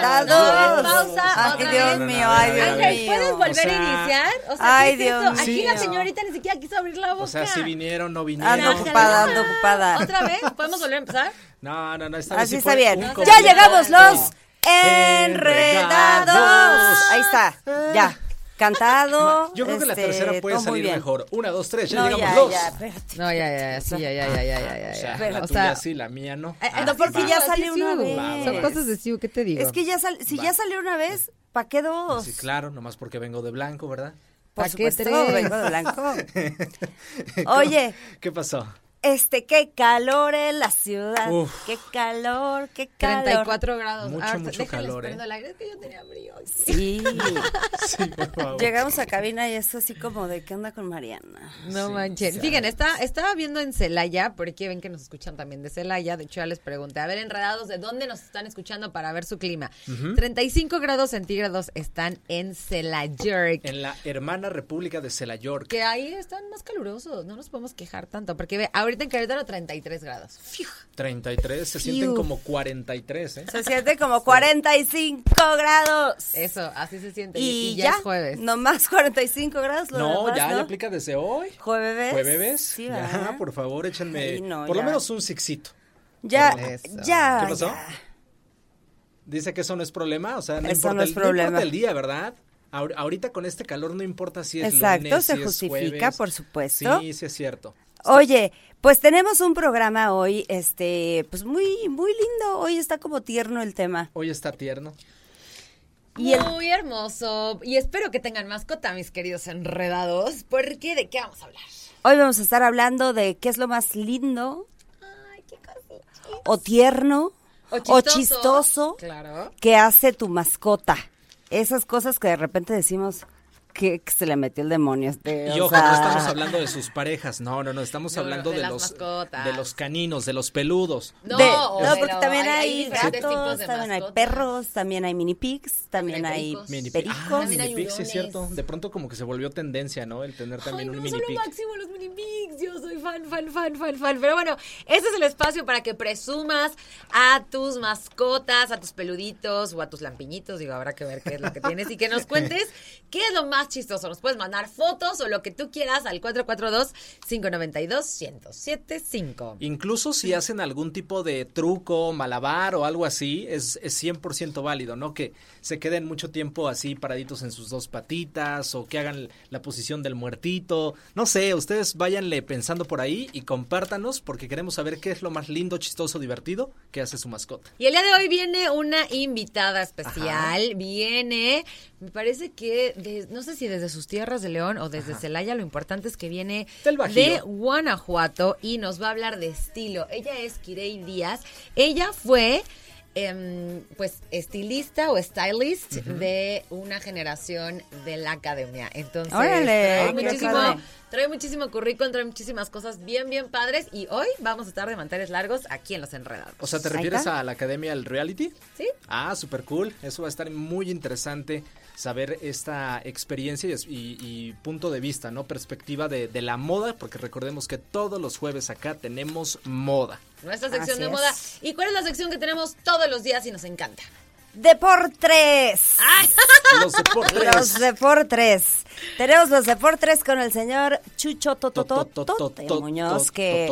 Dados. Pausa, Ay, Dios mío, ay, Dios Ángel, mío. ¿puedes volver O sea- a iniciar? O sea, Ay, ¿qué es Dios? Aquí la señorita ni siquiera quiso abrir la boca. O sea, si vinieron, no vinieron. Ando ocupada, ah, ando ocupada. ¿Otra vez? ¿Podemos volver a empezar? No, no, no. Esta Así sí está bien. Ya llegamos los Enredados. enredados. Ahí está, ya. Cantado. Yo creo que la este, tercera puede salir bien. mejor. Una, dos, tres. Ya No, llegamos ya, los. ya, espérate. No, ya, ya, ya, sí, ya, ya, ya, ya, ya, ya. O sea, la O tuya sea, sí, la mía no. eh, No, porque ya salió una vez. Son cosas de Siu, ¿qué te digo? Es que ya sal, si ya salió una vez, ¿pa' qué dos? Sí, claro, nomás porque vengo de blanco, ¿verdad? Por ¿Pa' qué supuesto, tres? vengo de blanco. Oye, ¿Qué pasó? Este, qué calor en la ciudad. Uf. Qué calor, qué calor. 34 grados. Mucho, Ahora, mucho calor, ¿eh? el aire, es que yo tenía frío. Sí. Sí, por favor. Llegamos a cabina y es así como de ¿qué onda con Mariana? No Sí, manchen. sí, Fíjense, está, estaba viendo en Celaya, porque ven que nos escuchan también de Celaya. De hecho, ya les pregunté, a ver, enredados, ¿de dónde nos están escuchando para ver su clima? 35 grados centígrados están en Celayurk. En la hermana República de Celayork. Que ahí están más calurosos, no nos podemos quejar tanto, porque ve, ahorita en Querétaro 33 grados. Fiu. 33, se sienten Fiu. como 43, ¿eh? Se siente como 45 grados. Eso, así se siente. Y, Y, ya, ya, es jueves. No más 45 grados. Lo No, demás, ya, ¿no? ya aplica desde hoy. Jueves. ¿Jueves? Sí, ya, por favor, échenme Ay, no, por lo ya. menos un sixito. Ya, Eso. ya. ¿Qué pasó? ya. Dice que eso no es problema, o sea, no, Eso importa, no es el, no problema. importa el día, ¿verdad? Ahor- ahorita con este calor no importa si es Exacto, lunes, se si es justifica, jueves. por supuesto. Sí, sí es cierto. Oye, pues tenemos un programa hoy, este, pues muy, muy lindo. Hoy está como tierno el tema. Hoy está tierno. Y el- Muy hermoso. Y espero que tengan mascota, mis queridos enredados, porque ¿de qué vamos a hablar? Hoy vamos a estar hablando de qué es lo más lindo Ay, qué cosita. o tierno o chistoso Claro. que hace tu mascota. Esas cosas que de repente decimos que, se le metió el demonio. Este, Y o ojo, no sea, estamos hablando de sus parejas, no, no, no, estamos No, hablando de los mascotas. de los caninos, de los peludos. No, de- no, porque también hay- hay, gatos, tipos de también hay perros, también hay mini pigs, también hay hay pericos. Mini pericos. Ah, También mini es cierto. De pronto como que se volvió tendencia, ¿no? El tener también Ay, un no, mini son lo pig. máximo los mini pigs. Yo soy fan, fan, fan, fan, fan. Pero bueno, este es el espacio para que presumas a tus mascotas, a tus peluditos o a tus lampiñitos. Digo, habrá que ver qué es lo que tienes y que nos cuentes qué es lo más chistoso. Nos puedes mandar fotos o lo que tú quieras al 442-592-1075. Incluso si hacen algún tipo de truco, malabar o algo así, es, es 100% válido, ¿no? Que se queden mucho tiempo así paraditos en sus dos patitas o que hagan la posición del muertito. No sé, ustedes váyanle pensando por ahí y compártanos porque queremos saber qué es lo más lindo, chistoso, divertido que hace su mascota. Y el día de hoy viene una invitada especial. Viene, me parece que, de- no sé si desde sus tierras de León o desde Celaya, lo importante es que viene de Guanajuato y nos va a hablar de estilo. Ella es Kirei Díaz. Ella fue. em, pues estilista o stylist de una generación de la academia. Entonces, Órale, trae muchísimo, trae muchísimo currículum, trae muchísimas cosas bien, bien padres. Y hoy vamos a estar de manteles largos aquí en Los Enredados. O sea, ¿te refieres a la Academia del Reality? ¿Sí? Ah, súper cool. Eso va a estar muy interesante saber esta experiencia y, es- y- y punto de vista, ¿no? Perspectiva de, de la moda, porque recordemos que todos los jueves acá tenemos moda. Nuestra sección Así de es. moda. ¿Y cuál es la sección que tenemos todos los días y nos encanta? Deportes. Los deportes. Los deportes. Tenemos los deportes con el señor Chucho Totototote Muñoz, que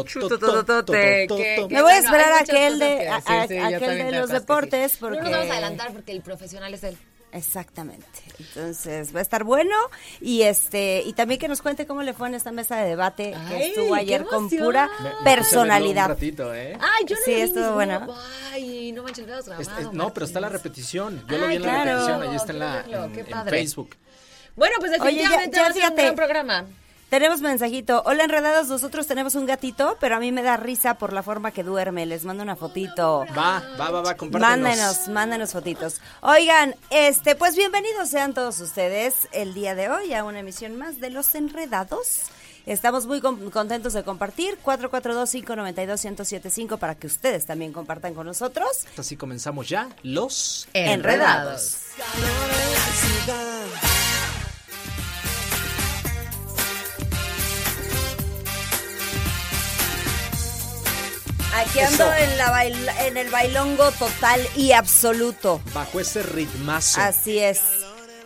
me voy a esperar a que él de, a, a- a que él de los deportes porque No nos vamos a adelantar porque el profesional es él. Exactamente. Entonces va a estar bueno y este y también que nos cuente cómo le fue en esta mesa de debate Ay, que estuvo ayer con pura Me- me personalidad. Un ratito, ¿eh? Ay, yo no Sí, lo vi estuvo mismo. bueno. Ay, no manches, lo has grabado. Es- es- no, pero está la repetición. Yo lo Ay, vi en la repetición. Ahí está en, la, en- en. Facebook. Bueno, pues Oye, ya- definitivamente ya va a ser un fíjate. gran programa. Tenemos mensajito. Hola, enredados. Nosotros tenemos un gatito, pero a mí me da risa por la forma que duerme. Les mando una fotito. Va, va, va, va, compártenos. Mándenos, mándenos fotitos. Oigan, este, pues bienvenidos sean todos ustedes el día de hoy a una emisión más de Los Enredados. Estamos muy contentos de compartir 442-592-1075 para que ustedes también compartan con nosotros. Así comenzamos ya Los Enredados. Aquí ando en, la en el bailongo total y absoluto. Bajo ese ritmazo. Así es.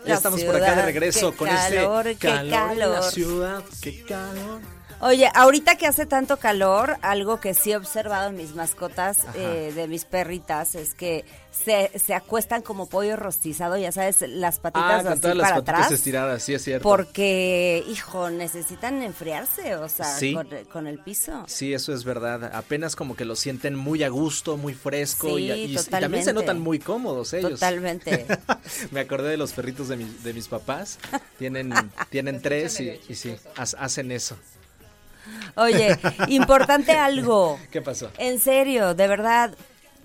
Ya estamos por acá de regreso con este calor, este calor, calor en la ciudad. Qué calor. Oye, ahorita que hace tanto calor, algo que sí he observado en mis mascotas, eh, de mis perritas, es que se, se, acuestan como pollo rostizado, ya sabes, las patitas ah, así todas para las patitas atrás. estiradas, sí es cierto. Porque, hijo, necesitan enfriarse, o sea, con, el piso. Sí, eso es verdad. Apenas como que lo sienten muy a gusto, muy fresco y, y, también se notan muy cómodos ellos. Totalmente. Me acordé de los perritos de, de mis papás. Tienen, tienen tres y, y sí, hacen eso. Oye, importante algo. ¿Qué pasó? En serio, de verdad,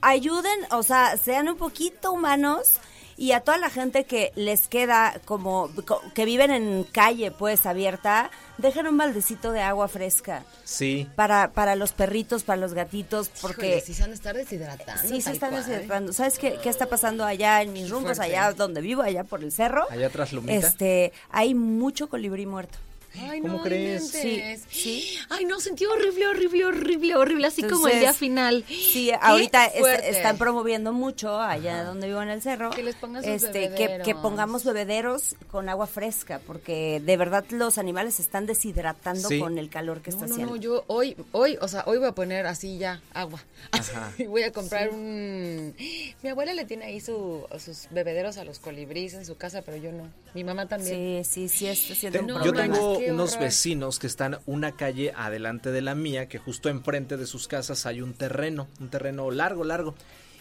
ayuden, o sea, sean un poquito humanos y a toda la gente que les queda como que viven en calle pues abierta, dejen un baldecito de agua fresca. Sí. Para para los perritos, para los gatitos, porque sí se van a estar deshidratando. Sí se están deshidratando. ¿Sabes qué, qué está pasando allá en mis rumbos, allá donde vivo, allá por el cerro? Allá atrás Lumita. Este, hay mucho colibrí muerto. Ay, ¿Cómo no crees? Sí, sí. Ay, no, sentí horrible, horrible, horrible, horrible, así como el día final. Sí, ahorita están promoviendo mucho allá donde vivo en el cerro. Que les pongan este, que, que, pongamos bebederos con agua fresca, porque de verdad los animales se están deshidratando con el calor que está haciendo. No, no, yo hoy, hoy, o sea, hoy voy a poner así ya agua. Ajá. voy a comprar un... Mi abuela le tiene ahí su, sus bebederos a los colibríes en su casa, pero yo no. Mi mamá también. Sí, sí, sí, está siendo un Yo problema. tengo unos vecinos que están una calle adelante de la mía, que justo enfrente de sus casas hay un terreno, un terreno largo, largo.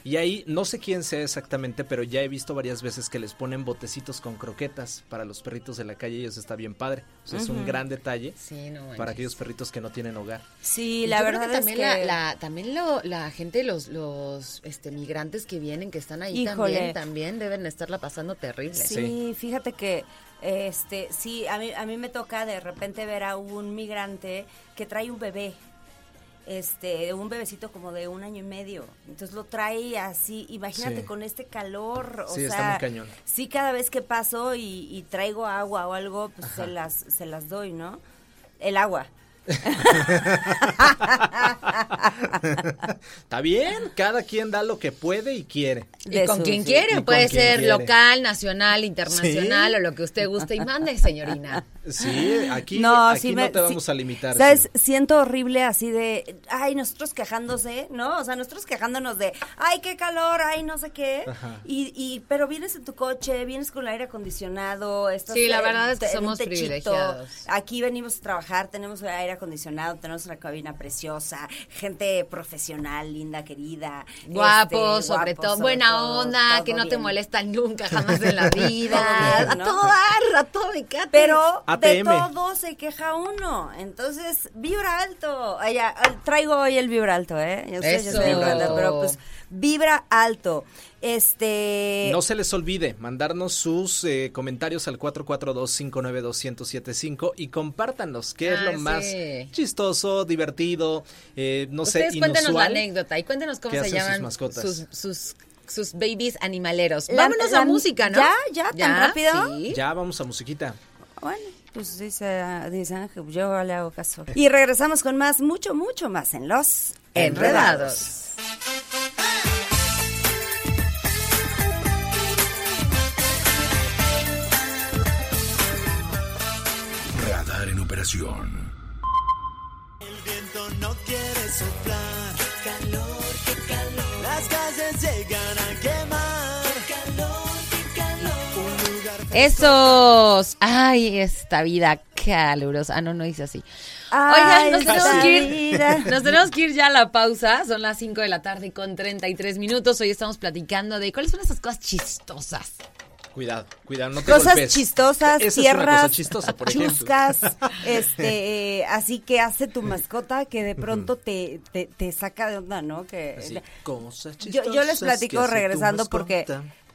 Y ahí no sé quién sea exactamente, pero ya he visto varias veces que les ponen botecitos con croquetas para los perritos de la calle y eso está bien padre. O sea, es un gran detalle para aquellos perritos que no tienen hogar. Sí, la verdad es también que... la, también lo, la gente, los los este migrantes que vienen, que están ahí también, también deben estarla pasando terrible. Sí, fíjate que este, sí, a mí, a mí me toca de repente ver a un migrante que trae un bebé, este, un bebecito como de un año y medio. Entonces lo trae así, imagínate Sí. con este calor, o Sí, está sea, muy cañón. sí cada vez que paso y, y traigo agua o algo, pues se las, se las doy, ¿no? El agua. Está bien, cada quien da lo que puede y quiere. Y con quien sí. quiere, puede quien ser quiere. local, nacional, internacional Sí. o lo que usted guste y mande, señorina. Sí, aquí No, aquí sí no me- te sí. vamos a limitar. ¿Sabes? Siento horrible así de, ay, nosotros quejándose, ¿no? O sea, nosotros quejándonos de, ay, qué calor, ay, no sé qué. Ajá. Y, y, pero vienes en tu coche, vienes con el aire acondicionado. Estás Sí, la en- verdad es que somos techito. privilegiados. Aquí venimos a trabajar, tenemos el aire acondicionado, tenemos una cabina preciosa, gente profesional, linda, querida. Guapo, este, sobre guapo, todo, sobre buena todo, onda, todo que no te molestan nunca, jamás en la vida. Todo bien, a todo dar, a todo me cate. Pero de todo se queja uno. Entonces, vibra alto. Ay, ya, traigo hoy el vibra alto, ¿eh? Yo sé, yo Eso. soy grande, pero pues vibra alto. Este. No se les olvide mandarnos sus eh, comentarios al 442-592-1075 y compártanos qué es Ah, lo más sí. chistoso, divertido, eh, no Ustedes sé, cuéntenos la inusual. anécdota y cuéntenos cómo ¿Qué se hacen sus llaman mascotas? sus, sus, sus babies animaleros. La- Vámonos la- a música, ¿no? ¿Ya? ¿Ya? ¿Tan rápido? Sí. Ya vamos a musiquita. Bueno, pues dice, dice Ángel, yo le hago caso. Y regresamos con más, mucho, mucho más en Los Enredados. En operación. El viento no quiere soplar. Qué calor, qué calor. Las calles llegan a quemar. Qué calor, qué calor. Un lugar Esos. Ay, esta vida calurosa. Ah, no, no dice así. Oigan, nos tenemos, que ir, nos tenemos que ir ya a la pausa. Son las 5 de la tarde con 33 minutos. Hoy estamos platicando de cuáles son esas cosas chistosas Cuidado, cuidado, no te Cosas golpes. chistosas, Esa es una tierras, cosa chistosa, por ejemplo. chuscas, este, eh, así que hace tu mascota que de pronto te, te, te saca de onda, ¿no? Que Así, cosas yo, yo les chistosas platico regresando porque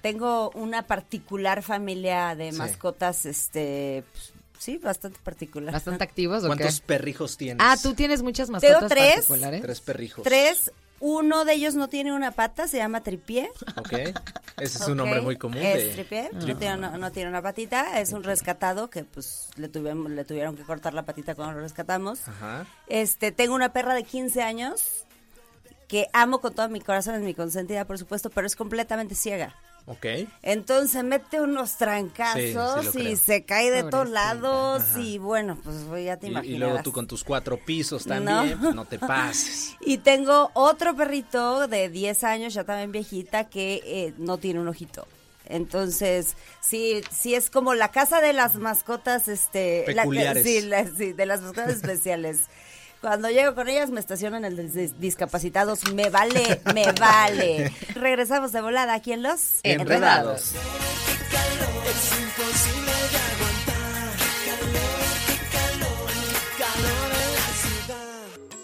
tengo una particular familia de Sí. mascotas, este, pues, sí, bastante particular. ¿Bastante activos o qué? ¿Cuántos perrijos tienes? Ah, tú tienes muchas mascotas Tengo tres. particulares. Tres perrijos. Tres, uno de ellos no tiene una pata, se llama Tripié. Ok. Ese es un nombre muy común. Es de- tripié, no, tiene, no- no tiene una patita, es un rescatado que pues le, tuvimos, le tuvieron que cortar la patita cuando lo rescatamos. Ajá. Este, tengo una perra de 15 años que amo con todo mi corazón, es mi consentida, por supuesto, pero es completamente ciega. Ok. Entonces mete unos trancazos Sí, sí lo y se cae de todos lados y bueno, pues ya te Y, y imaginas. luego tú con tus cuatro pisos también, No. pues, no te pases. Y tengo otro perrito de 10 años, ya también viejita, que eh, no tiene un ojito. Entonces, sí, sí es como la casa de las mascotas, este, la- sí, la- sí, de las mascotas especiales. Cuando llego con ellas me estacionan en el dis- discapacitados, me vale, me vale. Regresamos de volada aquí en los Enredados. De.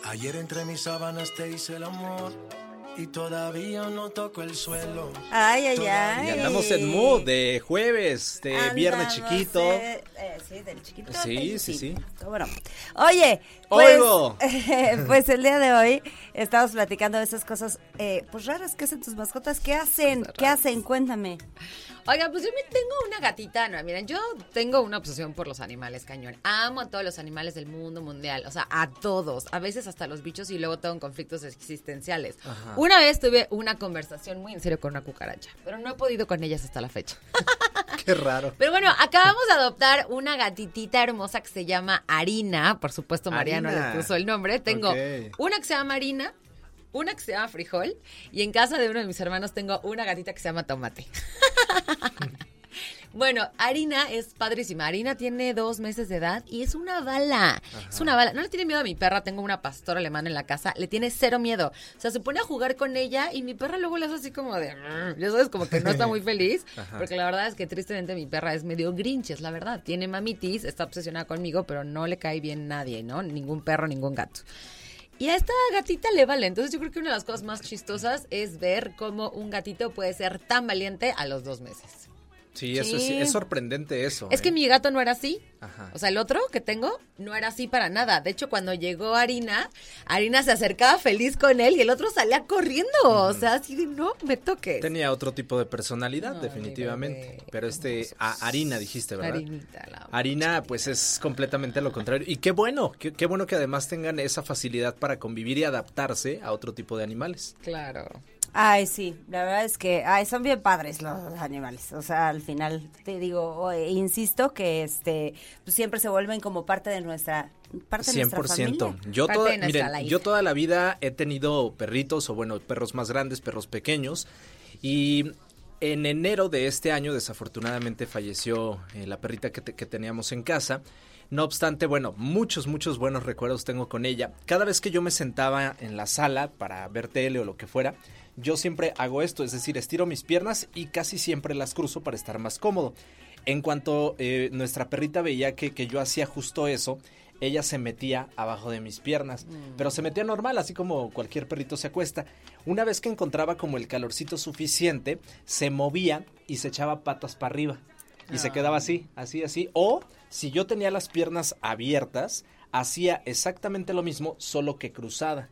Ayer entre mis sábanas te hice el amor y todavía no toco el suelo. Ay, ay, ay. Y andamos en mood de jueves, de viernes chiquito. eh, sí, del chiquito. Sí, sí, sí. ¿Cómo no? Oye, pues, Oigo. pues el día de hoy estamos platicando de esas cosas eh, pues raras que hacen tus mascotas. ¿Qué hacen? ¿Qué hacen? Cuéntame. Oiga, pues yo me tengo una gatita, no, miren, yo tengo una obsesión por los animales, cañón. Amo a todos los animales del mundo mundial, o sea, a todos, a veces hasta los bichos y luego tengo conflictos existenciales. Una vez tuve una conversación muy en serio con una cucaracha, pero no he podido con ellas hasta la fecha. Qué raro. Pero bueno, acabamos de adoptar una gatitita hermosa que se llama Harina. Por supuesto, Mariano Harina. le puso el nombre. Tengo una que se llama Harina, una que se llama Frijol, y en casa de uno de mis hermanos tengo una gatita que se llama Tomate. Bueno, Harina es padrísima. Harina tiene dos meses de edad y es una bala. Es una bala. No le tiene miedo a mi perra. Tengo una pastora alemana en la casa. Le tiene cero miedo. O sea, se pone a jugar con ella y mi perra luego le hace así como de... "Mm". Ya sabes, como que no está muy feliz. Porque la verdad es que tristemente mi perra es medio grinch, es la verdad. Tiene mamitis, está obsesionada conmigo, pero no le cae bien nadie, ¿no? Ningún perro, ningún gato. Y a esta gatita le vale. Entonces yo creo que una de las cosas más chistosas es ver cómo un gatito puede ser tan valiente a los dos meses. Sí, eso Sí. es, es sorprendente eso. Es que ¿eh? mi gato no era así. Ajá. O sea, el otro que tengo no era así para nada. De hecho, cuando llegó Harina, Harina se acercaba feliz con él y el otro salía corriendo. O sea, así de no me toques. Tenía otro tipo de personalidad, No, definitivamente. Pero este, a harina dijiste, ¿verdad? Harinita, la. Harina, pues es completamente lo contrario. Y qué bueno, qué, qué bueno que además tengan esa facilidad para convivir y adaptarse a otro tipo de animales. Claro. Ay, sí, la verdad es que ay, son bien padres los animales. O sea, al final te digo, o- e insisto que este pues siempre se vuelven como parte de nuestra parte de nuestra 100%. familia. Yo Parte toda, de nuestra miren, life. yo toda la vida he tenido perritos, o bueno, perros más grandes, perros pequeños. Y en enero de este año, desafortunadamente, falleció eh, la perrita que, te- que teníamos en casa. No obstante, bueno, muchos, muchos buenos recuerdos tengo con ella. Cada vez que yo me sentaba en la sala para ver tele o lo que fuera, yo siempre hago esto, es decir, estiro mis piernas y casi siempre las cruzo para estar más cómodo. En cuanto eh, nuestra perrita veía que, que yo hacía justo eso, ella se metía abajo de mis piernas, pero se metía normal, así como cualquier perrito se acuesta. Una vez que encontraba como el calorcito suficiente, se movía y se echaba patas para arriba. Y se quedaba así, así, así. O si yo tenía las piernas abiertas, hacía exactamente lo mismo, solo que cruzada.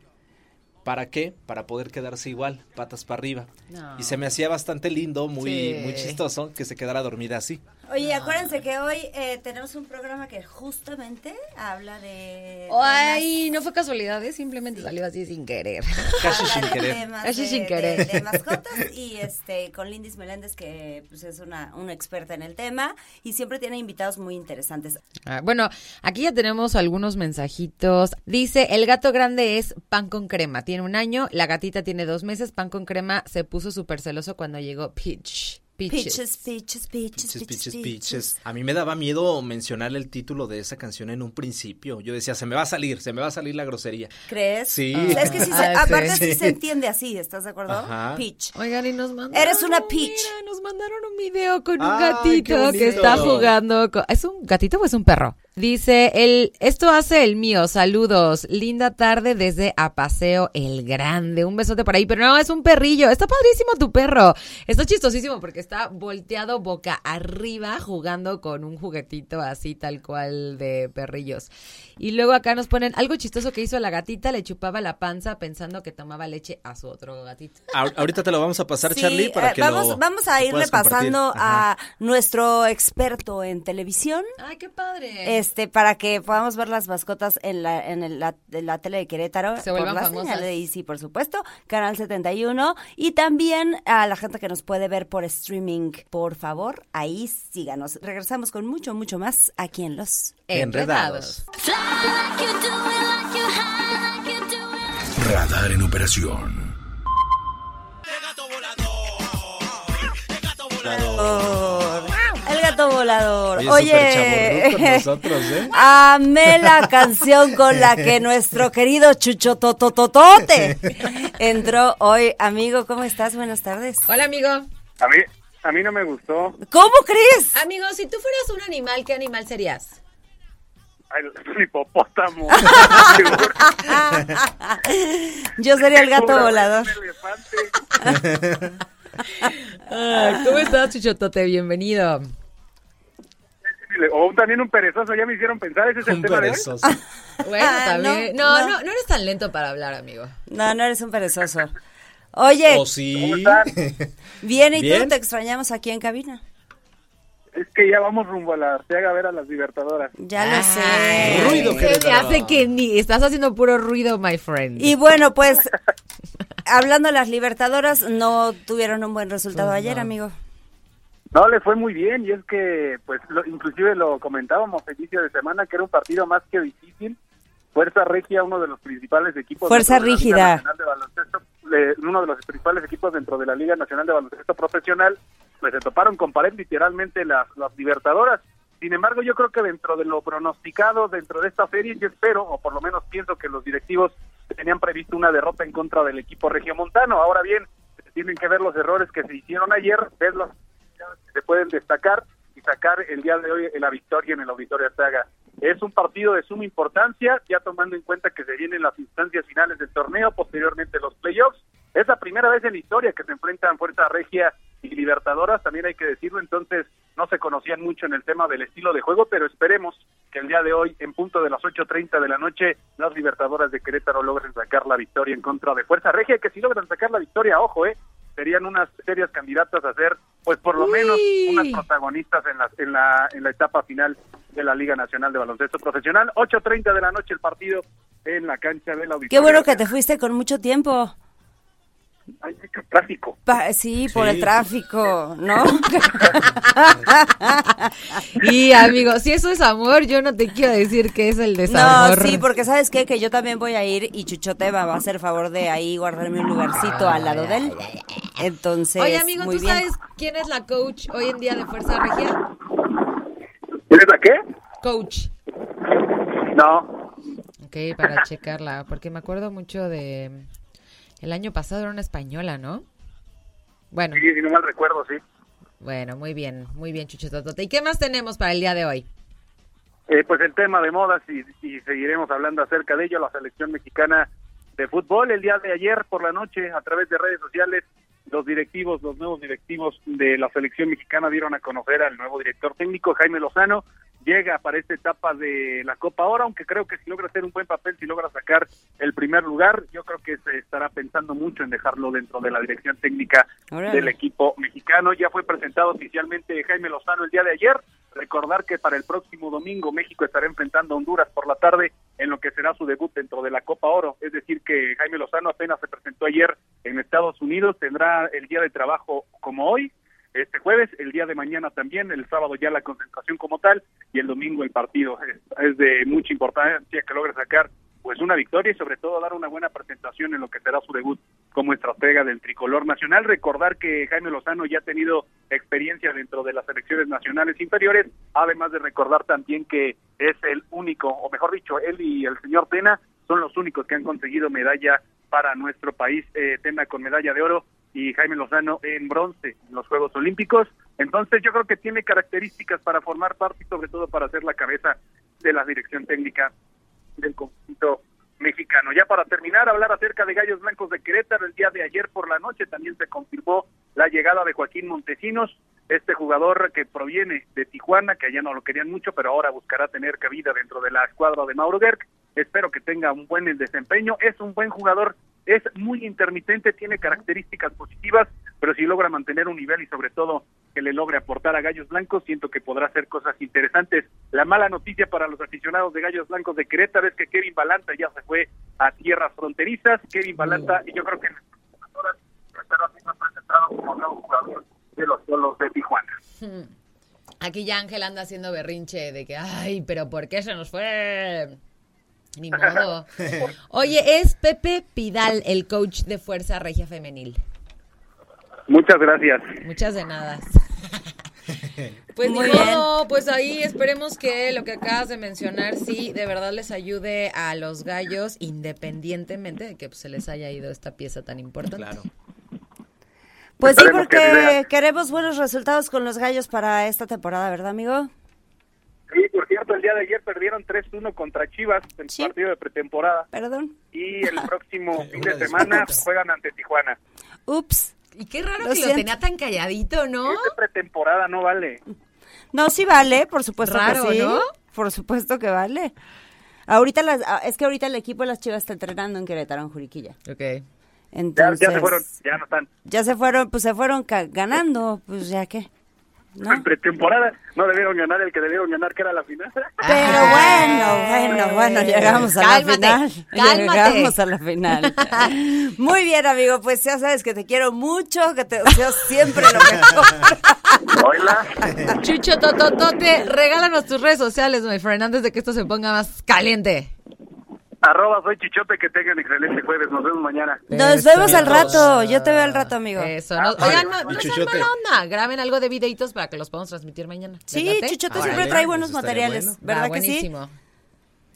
¿Para qué? Para poder quedarse igual, patas para arriba. No. Y se me hacía bastante lindo, muy, Sí. muy chistoso que se quedara dormida así. Oye, acuérdense que hoy eh, tenemos un programa que justamente habla de Ay, no fue casualidad, ¿eh? simplemente salió así sin querer. Casi Habla sin de querer. temas Casi de- sin de- querer. De, mascotas y este con Lindis Meléndez que pues es una, una experta en el tema y siempre tiene invitados muy interesantes. Ah, bueno, aquí ya tenemos algunos mensajitos. Dice, el gato grande es pan con crema. Tiene un año, la gatita tiene dos meses. Pan con crema se puso súper celoso cuando llegó Peach. Peaches, peaches, peaches, peaches, peaches, A mí me daba miedo mencionar el título de esa canción en un principio. Yo decía, se me va a salir, se me va a salir la grosería. ¿Crees? Sí. es que sí se, ah, aparte sí. se entiende así, ¿estás de acuerdo? Peach. Oigan, y nos mandaron. Eres una peach. Mira, nos mandaron un video con un gatito que está jugando. ¿Es un gatito o es un perro? Dice, el, esto hace el mío, saludos, linda tarde desde Apaseo el Grande, un besote por ahí, pero no, es un perrillo, está padrísimo tu perro, está chistosísimo porque está volteado boca arriba jugando con un juguetito así tal cual de perrillos. Y luego acá nos ponen algo chistoso que hizo la gatita, le chupaba la panza pensando que tomaba leche a su otro gatito. Ahorita te lo vamos a pasar, Charlie, para eh, que vamos, vamos a irle pasando a nuestro experto en televisión. Ay, qué padre este, para que podamos ver las mascotas en la, en, la, tele de Querétaro. Se vuelvan por famosas. de Easy, por supuesto, Canal 71. Y también a la gente que nos puede ver por streaming, por favor, ahí síganos. Regresamos con mucho, mucho más aquí en Los Enredados. Radar en operación. volador. Oye, ¿eh? amé la canción con la que nuestro querido Chucho Totototote entró hoy. Amigo, ¿cómo estás? Buenas tardes. Hola, amigo. A mí, a mí no me gustó. ¿Cómo crees? Amigo, si tú fueras un animal, ¿qué animal serías? El hipopótamo. Yo sería el gato volador. ¿Cómo estás, Chuchotote? Bienvenido o también un perezoso, ya me hicieron pensar, ese es el tema perezoso. bueno, ah, también. No no, no, eres tan lento para hablar, amigo. No, no eres un perezoso. Oye. ¿O sí? Bien, ¿y tú? Te extrañamos aquí en cabina. Es que ya vamos rumbo a la Arteaga a ver a las Libertadoras. Ya lo sé. Ruido que me hace que ni estás haciendo puro ruido, my friend. Y bueno, pues hablando de las Libertadoras, no tuvieron un buen resultado pues ayer, amigo. No, le fue muy bien y es que, pues, inclusive lo comentábamos el inicio de semana que era un partido más que difícil. Fuerza Regia, uno de los principales equipos. Fuerza Rígida. uno de los principales equipos dentro de la Liga Nacional de Baloncesto Profesional, pues se toparon con pared literalmente las, las Libertadoras. Sin embargo, yo creo que dentro de lo pronosticado dentro de esta serie, yo espero, o por lo menos pienso que los directivos tenían previsto una derrota en contra del equipo regiomontano. Ahora bien, tienen que ver los errores que se hicieron ayer, verlos se pueden destacar y sacar el día de hoy la victoria en el Auditorio Arteaga. Es un partido de suma importancia, ya tomando en cuenta que se vienen las instancias finales del torneo, posteriormente los playoffs. Es la primera vez en la historia que se enfrentan Fuerza Regia y Libertadoras, también hay que decirlo, entonces no se conocían mucho en el tema del estilo de juego, pero esperemos que el día de hoy, en punto de las 8.30 de la noche, las Libertadoras de Querétaro logren sacar la victoria en contra de Fuerza Regia, que si logran sacar la victoria, ojo, eh, serían unas serias candidatas a ser, pues por lo menos, unas protagonistas en la, en la, en la etapa final de la Liga Nacional de Baloncesto Profesional. 8.30 de la noche el partido en la cancha de la Qué bueno que te fuiste con mucho tiempo. Hay mucho tráfico. sí, por el tráfico, ¿no? y amigo, si eso es amor, yo no te quiero decir que es el desamor. No, sí, porque sabes qué, que yo también voy a ir y Chuchote va a hacer favor de ahí guardarme un lugarcito al lado de él. Entonces, Oye, amigo, ¿tú sabes quién es la coach hoy en día de Fuerza Regia? ¿Quién es la qué? Coach. No. Ok, para checarla, porque me acuerdo mucho de el año pasado era una española, ¿no? Bueno. Sí, si no mal recuerdo, sí. Bueno, muy bien, muy bien, Chuchetotote. ¿Y qué más tenemos para el día de hoy? Eh, pues el tema de modas y, y, seguiremos hablando acerca de ello. La selección mexicana de fútbol el día de ayer por la noche a través de redes sociales los directivos, los nuevos directivos de la selección mexicana dieron a conocer al nuevo director técnico Jaime Lozano llega para esta etapa de la Copa ahora, aunque creo que si logra hacer un buen papel, si logra sacar el primer lugar, yo creo que se estará pensando mucho en dejarlo dentro de la dirección técnica del equipo mexicano. Ya fue presentado oficialmente Jaime Lozano el día de ayer. Recordar que para el próximo domingo México estará enfrentando a Honduras por la tarde en lo que será su debut dentro de la Copa Oro. Es decir, que Jaime Lozano apenas se presentó ayer en Estados Unidos, tendrá el día de trabajo como hoy, este jueves, el día de mañana también, el sábado ya la concentración como tal y el domingo el partido. Es, de mucha importancia que logre sacar pues una victoria y sobre todo dar una buena presentación en lo que será su debut como estratega del tricolor nacional. Recordar que Jaime Lozano ya ha tenido experiencia dentro de las selecciones nacionales inferiores, además de recordar también que es el único, o mejor dicho, él y el señor Tena son los únicos que han conseguido medalla para nuestro país, eh, Tena con medalla de oro y Jaime Lozano en bronce en los Juegos Olímpicos. Entonces yo creo que tiene características para formar parte y sobre todo para ser la cabeza de la dirección técnica del conjunto mexicano. Ya para terminar, hablar acerca de Gallos Blancos de Querétaro, el día de ayer por la noche también se confirmó la llegada de Joaquín Montesinos, este jugador que proviene de Tijuana, que allá no lo querían mucho, pero ahora buscará tener cabida dentro de la escuadra de Mauro Gerg. Espero que tenga un buen desempeño. Es un buen jugador, es muy intermitente, tiene características positivas, pero si logra mantener un nivel y sobre todo que le logre aportar a Gallos Blancos, siento que podrá hacer cosas interesantes. La mala noticia para los aficionados de Gallos Blancos de Querétaro es que Kevin Balanta ya se fue a tierras fronterizas. Kevin Balanta, y yo creo que en las horas estará presentado como nuevo jugador de los solos de Tijuana. Hmm. Aquí ya Ángel anda haciendo berrinche de que, ay, pero ¿por qué se nos fue? Ni modo. Oye, es Pepe Pidal, el coach de Fuerza Regia Femenil. Muchas gracias. Muchas de nada. Pues Muy pues ahí esperemos que lo que acabas de mencionar sí de verdad les ayude a los gallos independientemente de que pues, se les haya ido esta pieza tan importante. Claro. Pues sí, porque queremos buenos resultados con los gallos para esta temporada, ¿verdad, amigo? Sí, por cierto, el día de ayer perdieron 3-1 contra Chivas en el partido de pretemporada. Perdón. Y el próximo fin de semana juegan ante Tijuana. Ups. Y qué raro que lo tenía tan calladito, ¿no? de pretemporada no vale. No, sí vale, por supuesto que sí. ¿no? Por supuesto que vale. Ahorita las, ah, es que ahorita el equipo de las Chivas está entrenando en Querétaro, en Juriquilla. Ok. Entonces, ya, se fueron, ya no están. Ya se fueron, pues se fueron ganando, pues ya qué. En pretemporada no debieron ganar el que debieron ganar, que era la final. Pero bueno, bueno, bueno, llegamos a la final. Llegamos a la final. Muy bien, amigo, pues ya sabes que te quiero mucho, que te deseo siempre lo mejor. Hola. Chucho Tototote, regálanos tus redes sociales, my friend, antes de que esto se ponga más caliente. Arroba soy Chichote, que tengan excelente jueves. Nos vemos mañana. Nos vemos al rato. Yo te veo al rato, amigo. Eso. No, oigan, no, no sean mala onda. Graben algo de videitos para que los podamos transmitir mañana. Sí, Chichote siempre trae buenos materiales. ¿Verdad que sí?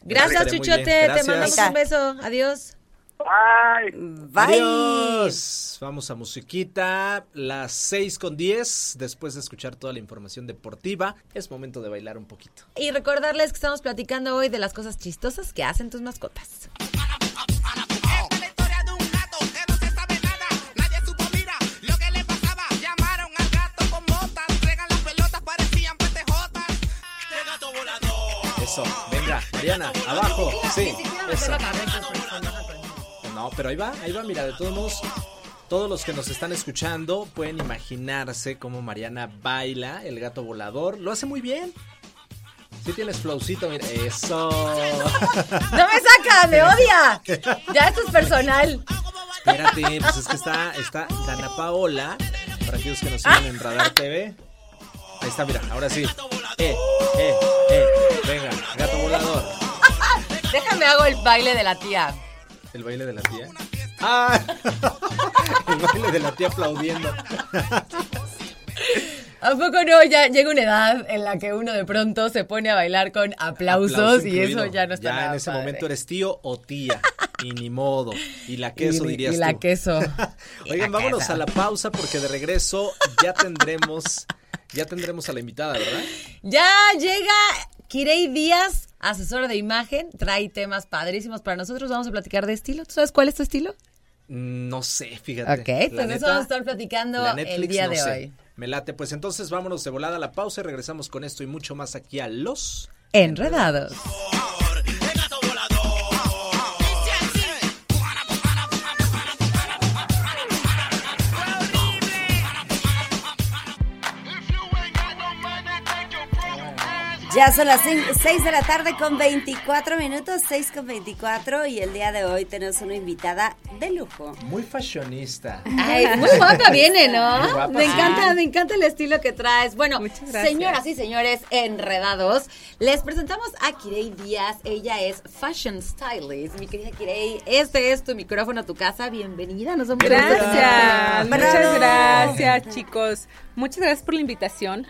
Gracias, Chuchote. Te mandamos un beso. Adiós. Bye. Bye. Vamos a musiquita. Las 6 con 10. Después de escuchar toda la información deportiva, es momento de bailar un poquito. Y recordarles que estamos platicando hoy de las cosas chistosas que hacen tus mascotas. Eso, venga, Mariana, abajo. Sí, eso. No, pero ahí va, ahí va, mira, de todos modos, todos los que nos están escuchando pueden imaginarse cómo Mariana baila el gato volador. Lo hace muy bien. Sí tienes flowcito, mira, eso. No me saca, me odia. Ya esto es personal. Espérate, pues es que está, está Dana Paola, para aquellos que nos siguen en Radar TV. Ahí está, mira, ahora sí. Eh, eh, eh. Venga, gato volador. Déjame hago el baile de la tía. ¿El baile de la tía? ¡Ah! El baile de la tía aplaudiendo. ¿A poco no? Ya llega una edad en la que uno de pronto se pone a bailar con aplausos y eso ya no está Ya en ese momento eres tío o tía. Y ni modo. Y la queso, dirías y la queso. Oigan, vámonos a la pausa porque de regreso ya tendremos, ya tendremos a la invitada, ¿verdad? Ya llega Kirei Díaz, asesora de imagen, trae temas padrísimos para nosotros. Vamos a platicar de estilo. ¿Tú sabes cuál es tu estilo? Mm, no sé, fíjate. Ok, pues eso vamos a estar platicando el día de hoy. Me late. Pues entonces vámonos de volada a la pausa y regresamos con esto y mucho más aquí a Los Enredados. Ya son las 6 de la tarde con 24 minutos, 6 con 24 y el día de hoy tenemos una invitada de lujo. Muy fashionista. Ay, muy guapa viene, ¿no? Me encanta, me encanta el estilo que traes. Bueno, señoras y señores enredados, les presentamos a Kirei Díaz. Ella es fashion stylist. Mi querida Kirei, este es tu micrófono, tu casa. Bienvenida. Nos vemos Gracias. Muchas gracias, chicos. Muchas gracias por la invitación.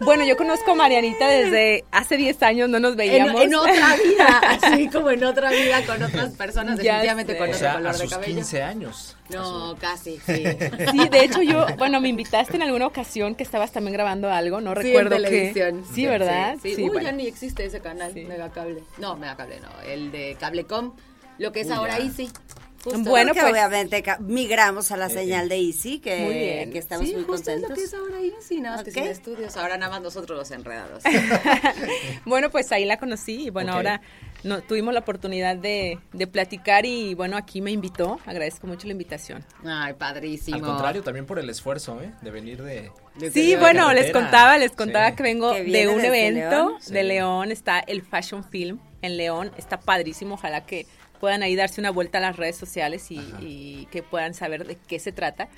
bueno, yo conozco a Marianita desde hace 10 años, no nos veíamos. En, otra vida, así como en otra vida con otras personas, definitivamente con otro color de cabello. 15 años. No, casi, sí. Sí, de hecho yo, bueno, me invitaste en alguna ocasión que estabas también grabando algo, no recuerdo en televisión. Sí, ¿verdad? Sí, sí. Uy, ya ni existe ese canal, Megacable. No, Megacable no, el de Cablecom, lo que es ahora Easy. Bueno, pues obviamente migramos a la señal de Easy, que, que estamos muy contentos. Lo que es ahora Easy, nada más que sin estudios, ahora nada más nosotros los enredados. bueno, pues ahí la conocí y bueno, ahora no, tuvimos la oportunidad de, de, platicar y bueno, aquí me invitó, agradezco mucho la invitación. Ay, padrísimo. Al contrario, también por el esfuerzo, ¿eh? De venir de... sí, bueno, les contaba, les contaba que vengo de un evento de León, está el Fashion Film en León, está padrísimo, ojalá que puedan ahí darse una vuelta a las redes sociales y, que puedan saber de qué se trata.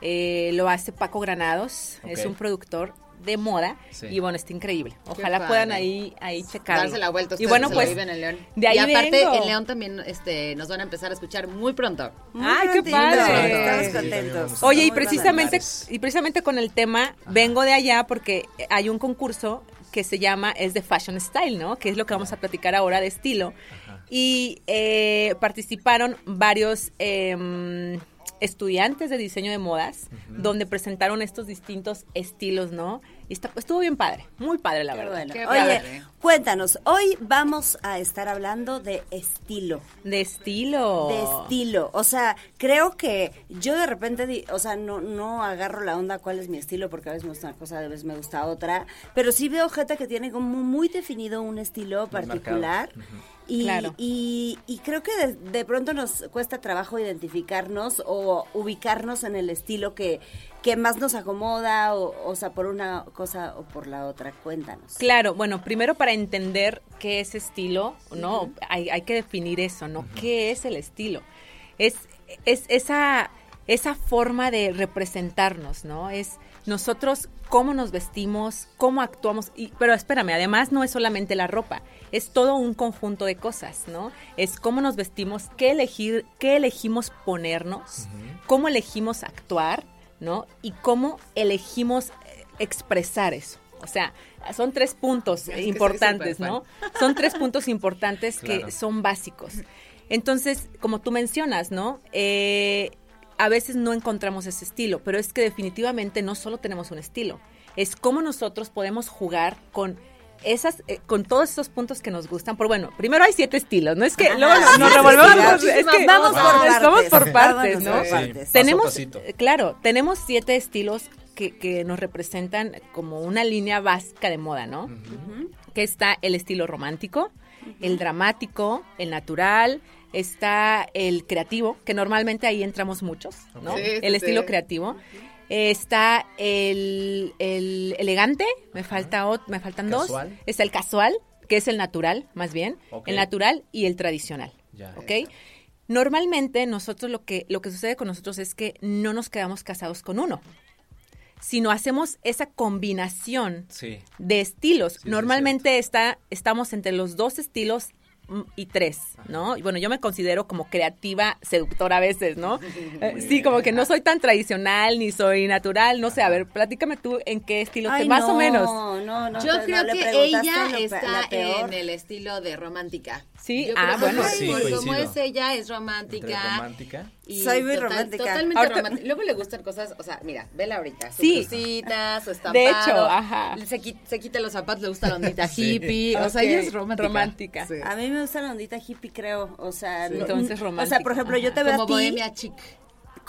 Eh, lo hace Paco Granados, es un productor de moda y bueno, está increíble. Ojalá puedan ahí ahí checar. Darse la vuelta y bueno, pues en el León. De ahí y aparte en León también este nos van a empezar a escuchar muy pronto. Ay, qué padre. Estamos contentos. Oye, y precisamente y precisamente con el tema vengo de allá porque hay un concurso que se llama es de fashion style, ¿no? Que es lo que vamos a platicar ahora de estilo y eh, participaron varios em, estudiantes de diseño de modas, donde presentaron estos distintos estilos, ¿no? Y está, estuvo bien padre, muy padre la verdad. Oye, cuéntanos, hoy vamos a estar hablando de estilo. De estilo. De estilo. O sea, creo que yo de repente, o sea, no, no agarro la onda cuál es mi estilo, porque a veces me gusta una cosa, a veces me gusta otra, pero sí veo gente que tiene como muy definido un estilo particular. Y, y, creo que de, pronto nos cuesta trabajo identificarnos o ubicarnos en el estilo que, que más nos acomoda, o, o sea, por una cosa o por la otra. Cuéntanos. Claro, bueno, primero para entender qué es estilo, ¿no? hay, hay, que definir eso, ¿no? ¿Qué es el estilo? Es, es esa, esa forma de representarnos, ¿no? Es nosotros cómo nos vestimos, cómo actuamos, y, pero espérame, además no es solamente la ropa, es todo un conjunto de cosas, ¿no? Es cómo nos vestimos, qué elegir, qué elegimos ponernos, cómo elegimos actuar, ¿no? Y cómo elegimos eh, expresar eso. O sea, son tres puntos importantes, ¿no? Son tres puntos importantes que son básicos. Entonces, como tú mencionas, ¿no? Eh, a veces no encontramos ese estilo, pero es que definitivamente no solo tenemos un estilo, es cómo nosotros podemos jugar con esas, eh, con todos esos puntos que nos gustan. Por bueno, primero hay siete estilos, no es que luego nos, revolvemos, es que vamos, por partes, ¿no? Tenemos, claro, tenemos siete estilos que, que, nos representan como una línea básica de moda, ¿no? Que está el estilo romántico, el dramático, el natural, está el creativo, que normalmente ahí entramos muchos, ¿no? el estilo creativo. Está el, elegante, me, falta, me faltan dos. Está el casual, que es el natural, más bien. El natural y el tradicional. ¿Ok? Normalmente nosotros lo que, lo que sucede con nosotros es que no nos quedamos casados con uno sino hacemos esa combinación de estilos. Normalmente está, estamos entre los dos estilos y tres, ¿no? Y bueno, yo me considero como creativa, seductora a veces, ¿no? Eh, sí, como que no soy tan tradicional ni soy natural, no sé, a ver, platícame tú en qué estilo, te, más o menos. No, no, Yo creo que ella está en el estilo de romántica. Sí, ah, bueno, sí, como es ella, es romántica. romántica. Soy muy romántica. Totalmente romántica. Luego le gustan cosas, o sea, mira, vela ahorita, sus sí. su estampado. De hecho, ajá. Se, se quita los zapatos, le gusta la ondita hippie, o sea, ella es romántica. romántica. A mí me gusta la ondita hippie, creo, o sea. Entonces romántica. O sea, por ejemplo, yo te veo Como a ti. bohemia chic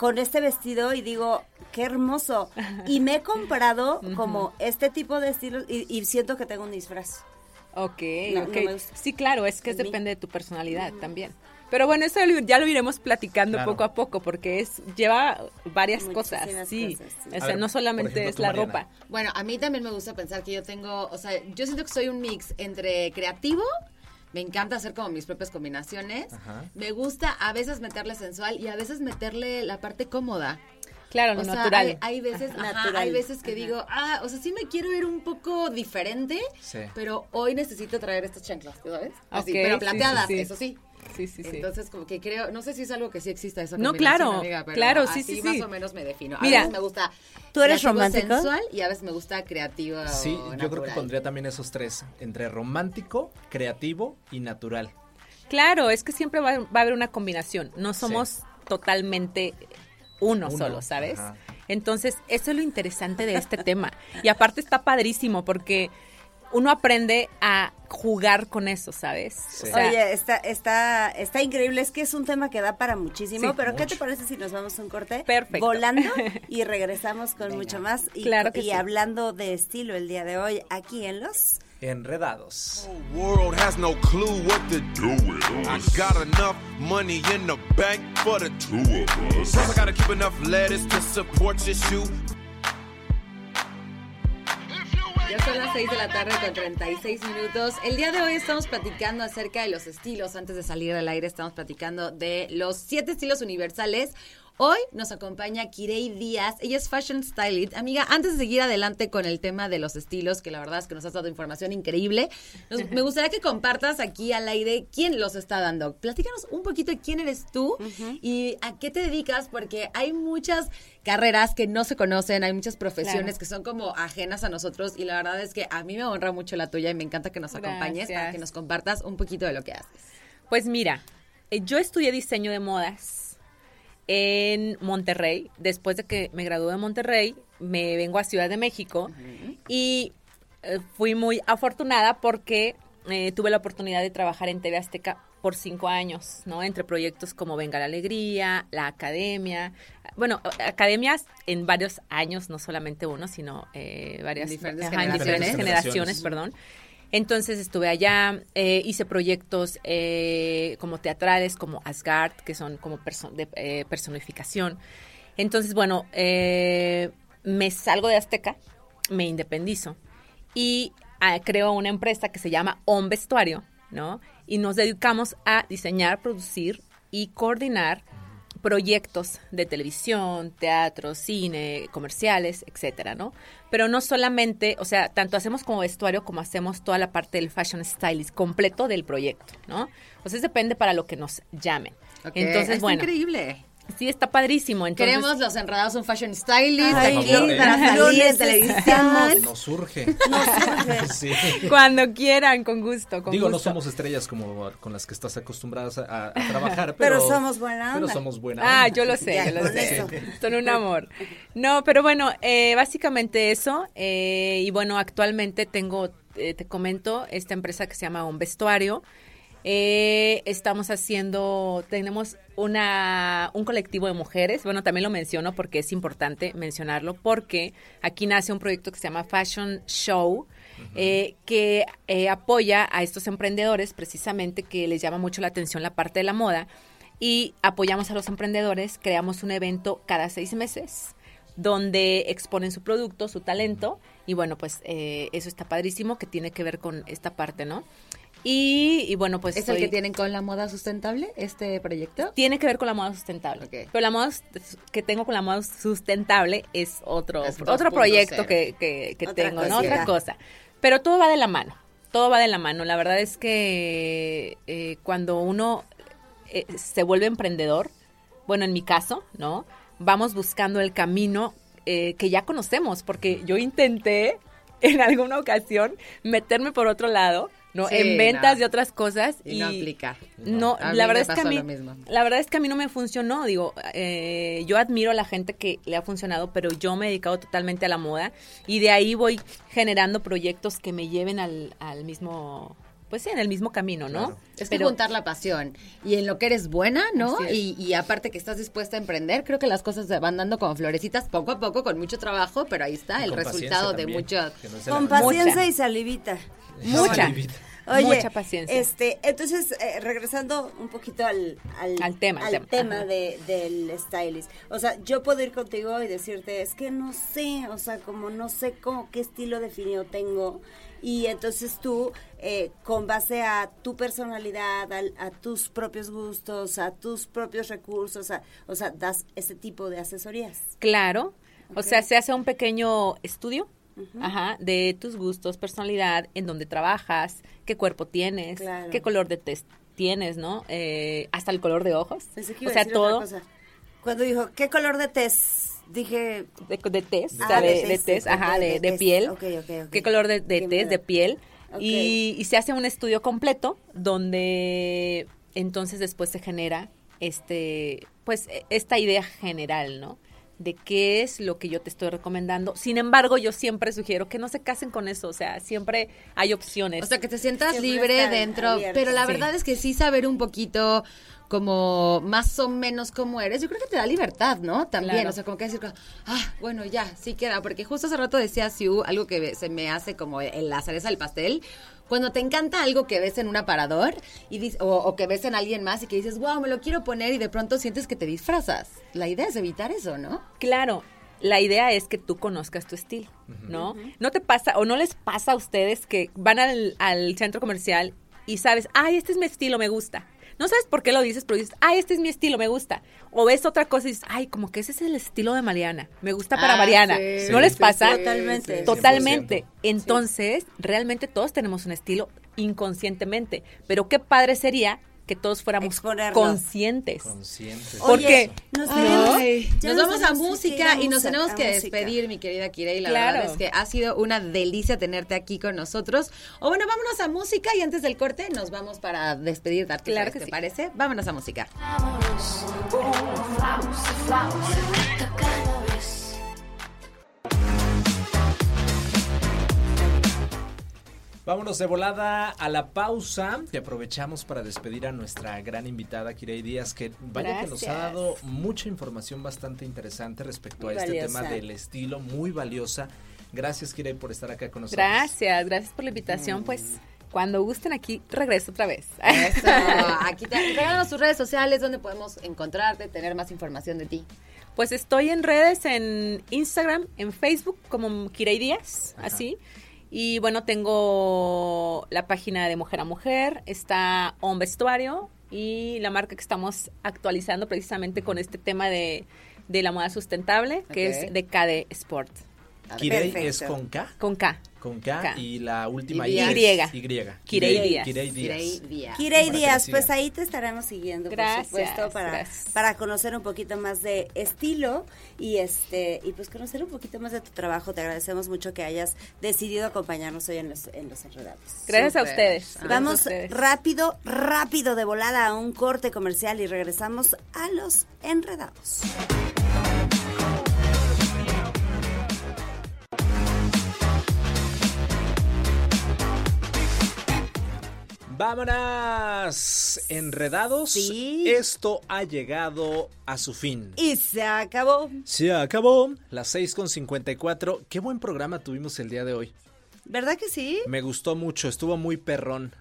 con este vestido y digo, qué hermoso. Y me he comprado como este tipo de estilos y, siento que tengo un disfraz. Ok, ok. sí, claro, es que depende de tu personalidad también. Pero bueno, eso ya lo iremos platicando poco a poco porque es lleva varias cosas, sí. O sea, no solamente es la ropa. Bueno, a mí también me gusta pensar que yo tengo, o sea, yo siento que soy un mix entre creativo me encanta hacer como mis propias combinaciones. Me gusta a veces meterle sensual y a veces meterle la parte cómoda. Claro, lo natural. Hay, veces, hay veces que digo, ah, o sea, sí me quiero ir un poco diferente, pero hoy necesito traer estas chanclas, ¿sabes? Así, pero plateadas, eso sí. Sí, sí, sí. Entonces, como que creo, no sé si es algo que sí exista esa No, claro, claro, sí, sí, sí. más o menos me defino. A veces me gusta ¿Tú eres romántico? sensual y a veces me gusta creativo Sí, yo creo que pondría también esos tres, entre romántico, creativo y natural. Claro, es que siempre va, a haber una combinación, no somos totalmente uno, solo, ¿sabes? Entonces, eso es lo interesante de este tema. Y aparte está padrísimo porque uno aprende a jugar con eso, ¿sabes? Oye, está, está, está increíble, es que es un tema que da para muchísimo, pero ¿qué te parece si nos vamos a un corte? Perfecto. Volando y regresamos con mucho más y, claro que y hablando de estilo el día de hoy aquí en Los Enredados. World has no clue what to do with I got enough money in the bank for the two of us. Plus I gotta keep enough lettuce to support your shoe. Ya son las 6 de la tarde con 36 minutos. El día de hoy estamos platicando acerca de los estilos. Antes de salir al aire estamos platicando de los siete estilos universales. Hoy nos acompaña Kirei Díaz, ella es fashion stylist. Amiga, antes de seguir adelante con el tema de los estilos, que la verdad es que nos has dado información increíble, me gustaría que compartas aquí al aire quién los está dando. Platícanos un poquito de quién eres tú y a qué te dedicas, porque hay muchas carreras que no se conocen, hay muchas profesiones que son como ajenas a nosotros y la verdad es que a mí me honra mucho la tuya y me encanta que nos acompañes para que nos compartas un poquito de lo que haces. Pues mira, eh, yo estudié diseño de modas en Monterrey. Después de que me gradué de Monterrey, me vengo a Ciudad de México y eh, fui muy afortunada porque eh, tuve la oportunidad de trabajar en TV Azteca por cinco años, ¿no? Entre proyectos como Venga la Alegría, la Academia, bueno, academias en varios años, no solamente uno, sino eh, varias diferentes, generaciones. generaciones, perdón. Entonces estuve allá, eh, hice proyectos eh, como teatrales, como Asgard, que son como de eh, personificación. Entonces, bueno, me salgo de Azteca, me independizo y ah, creo una empresa que se llama On Vestuario, ¿no? Y nos dedicamos a diseñar, producir y coordinar proyectos de televisión, teatro, cine, comerciales, etcétera, ¿no? Pero no solamente, o sea, tanto hacemos como vestuario como hacemos toda la parte del fashion stylist completo del proyecto, ¿no? Pues depende para lo que nos llamen. Entonces, es bueno. increíble. Sí, está padrísimo. Entonces... Queremos los enredados un fashion stylist aquí para salir en televisión. Nos surge. Nos surge. Cuando quieran, con gusto. Digo, no somos estrellas como con las que estás acostumbradas a, trabajar, pero, pero, somos buena Pero somos buena Ah, yo lo sé, yo lo sé. Son un amor. No, pero bueno, eh, básicamente eso. Eh, y bueno, actualmente tengo, eh, te comento, esta empresa que se llama Un Vestuario. Eh, estamos haciendo, tenemos una, un colectivo de mujeres, bueno, también lo menciono porque es importante mencionarlo, porque aquí nace un proyecto que se llama Fashion Show, eh, que eh, apoya a estos emprendedores precisamente que les llama mucho la atención la parte de la moda y apoyamos a los emprendedores, creamos un evento cada seis meses donde exponen su producto, su talento y bueno, pues eso está padrísimo que tiene que ver con esta parte, ¿no? Y, bueno, pues... ¿Es el que tienen con la moda sustentable, este proyecto? Tiene que ver con la moda sustentable. Pero la moda que tengo con la moda sustentable es otro, otro proyecto que, que, tengo, ¿no? Otra cosa. Pero todo va de la mano, todo va de la mano. La verdad es que eh, cuando uno eh, se vuelve emprendedor, bueno, en mi caso, ¿no? Vamos buscando el camino eh, que ya conocemos, porque yo intenté en alguna ocasión meterme por otro lado ¿no? en ventas de otras cosas y, no aplicar. No, la verdad es que a mí, la verdad es que a mí no me funcionó. Digo, eh, yo admiro a la gente que le ha funcionado, pero yo me he dedicado totalmente a la moda y de ahí voy generando proyectos que me lleven al, al mismo pues sí, en el mismo camino, ¿no? Es que juntar la pasión y en lo que eres buena, ¿no? Y, y, aparte que estás dispuesta a emprender, creo que las cosas se van dando como florecitas poco a poco, con mucho trabajo, pero ahí está el resultado de mucho... con paciencia y salivita. Mucha. mucha paciencia. Este, entonces, eh, regresando un poquito al, al, tema, al tema, de, del stylist. O sea, yo puedo ir contigo y decirte, es que no sé, o sea, como no sé cómo, qué estilo definido tengo. Y entonces tú, eh, con base a tu personalidad, a, tus propios gustos, a tus propios recursos, o sea, das ese tipo de asesorías. Claro. O sea, se hace un pequeño estudio Ajá, de tus gustos, personalidad, en dónde trabajas, qué cuerpo tienes, qué color de test tienes, ¿no? Eh, hasta el color de ojos. o sea, todo. Cuando dijo, ¿qué color de test? Dije... De, de test, o sea, de, test, ajá, de, de, piel. ¿Qué color de, de test, de piel? Y, y se hace un estudio completo donde entonces después se genera este, pues, e, esta idea general, ¿no? De qué es lo que yo te estoy recomendando. Sin embargo, yo siempre sugiero que no se casen con eso, o sea, siempre hay opciones. O sea, que te sientas libre dentro, pero la verdad es que sí saber un poquito como más o menos cómo eres, yo creo que te da libertad, ¿no? También, o sea, como que decir, ah, bueno, ya, sí queda, porque justo hace rato decía Siu algo que se me hace como el, la cereza del pastel, cuando te encanta algo que ves en un aparador y o, que ves en alguien más y que dices, wow, me lo quiero poner y de pronto sientes que te disfrazas. La idea es evitar eso, ¿no? Claro. La idea es que tú conozcas tu estilo, ¿no? No te pasa o no les pasa a ustedes que van al, al centro comercial y sabes, ay, este es mi estilo, me gusta no sabes por qué lo dices, pero dices, ay, este es mi estilo, me gusta. O ves otra cosa y dices, ay, como que ese es el estilo de Mariana, me gusta para ah, Mariana. ¿No les pasa? Totalmente. Totalmente. Entonces, realmente todos tenemos un estilo inconscientemente, pero qué padre sería que todos fuéramos conscientes. Conscientes. Porque nos, nos, vamos a música y nos tenemos que despedir, mi querida Kirei. La verdad es que ha sido una delicia tenerte aquí con nosotros. O bueno, vámonos a música y antes del corte nos vamos para despedir. Claro que ¿te parece? Vámonos a música. Vámonos de volada a la pausa y aprovechamos para despedir a nuestra gran invitada Kirei Díaz, que vaya que nos ha dado mucha información bastante interesante respecto a este tema del estilo, muy valiosa. Gracias Kirei por estar acá con nosotros. Gracias, gracias por la invitación, mm. pues cuando gusten aquí, regreso otra vez. Eso, aquí te regálanos tus redes sociales donde podemos encontrarte, tener más información de ti. Pues estoy en redes, en Instagram, en Facebook, como Kirei Díaz, así. Y bueno, tengo la página de Mujer a Mujer, está On Vestuario y la marca que estamos actualizando precisamente con este tema de, la moda sustentable, que es de KD Sport. ¿Kirei es con K? Con K. Con K, y la última Y. Y. y. Kirei Díaz. Kirei Díaz. pues ahí te estaremos siguiendo, por supuesto, para, para conocer un poquito más de estilo y este y pues conocer un poquito más de tu trabajo. Te agradecemos mucho que hayas decidido acompañarnos hoy en los, en los enredados. Gracias a ustedes. Vamos rápido, rápido de volada a un corte comercial y regresamos a los enredados. Vámonos, enredados. Sí. Esto ha llegado a su fin. Y se acabó. Se acabó. Las 6 con 54. Qué buen programa tuvimos el día de hoy. ¿Verdad que sí? Me gustó mucho, estuvo muy perrón.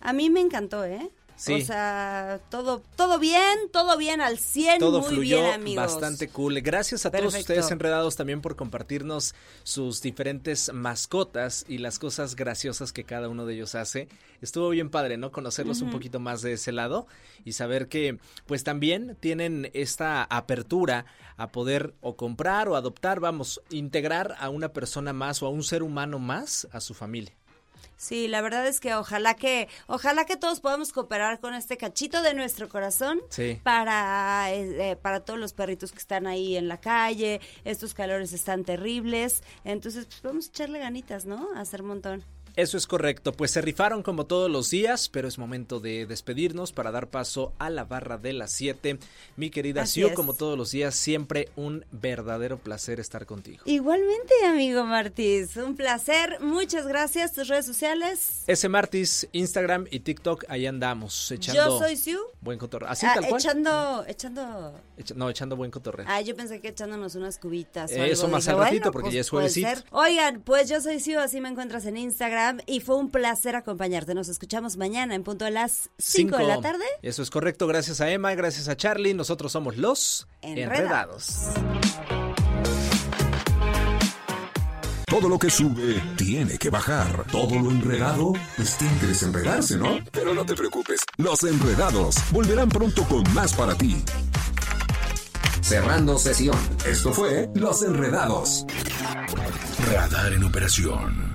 A mí me encantó, ¿eh? O sea, todo, todo bien, todo bien al 100, todo muy fluyó bien, amigos. Bastante cool. Gracias a todos ustedes enredados también por compartirnos sus diferentes mascotas y las cosas graciosas que cada uno de ellos hace. Estuvo bien padre, ¿no? Conocerlos un poquito más de ese lado y saber que pues también tienen esta apertura a poder o comprar o adoptar, vamos, integrar a una persona más o a un ser humano más a su familia. Sí, la verdad es que ojalá que, ojalá que todos podamos cooperar con este cachito de nuestro corazón para, eh, eh, para todos los perritos que están ahí en la calle. Estos calores están terribles, entonces pues vamos a echarle ganitas, ¿no? A hacer un montón. Eso es correcto, pues se rifaron como todos los días, pero es momento de despedirnos para dar paso a la barra de las 7. Mi querida Sio, como todos los días, siempre un verdadero placer estar contigo. Igualmente, amigo Martis, un placer. Muchas gracias. Tus redes sociales. Ese Martis, Instagram y TikTok, ahí andamos echando. Yo soy Siu. Buen cotorreo. Así ah, tal cual. Echando, echando. no, echando buen cotorreo. Ah, yo pensé que echándonos unas cubitas. Eso más al ratito, porque ya es juevesito. Oigan, pues yo soy Siu, así me encuentras en Instagram Instagram y fue un placer acompañarte. Nos escuchamos mañana en punto de las 5 de la tarde. Eso es correcto. Gracias a Emma, gracias a Charlie. Nosotros somos los Enredados. Todo lo que sube tiene que bajar. Todo lo enredado, pues tiene que desenredarse, ¿no? Pero no te preocupes. Los Enredados volverán pronto con más para ti. Cerrando sesión. Esto fue Los Enredados. Radar en operación.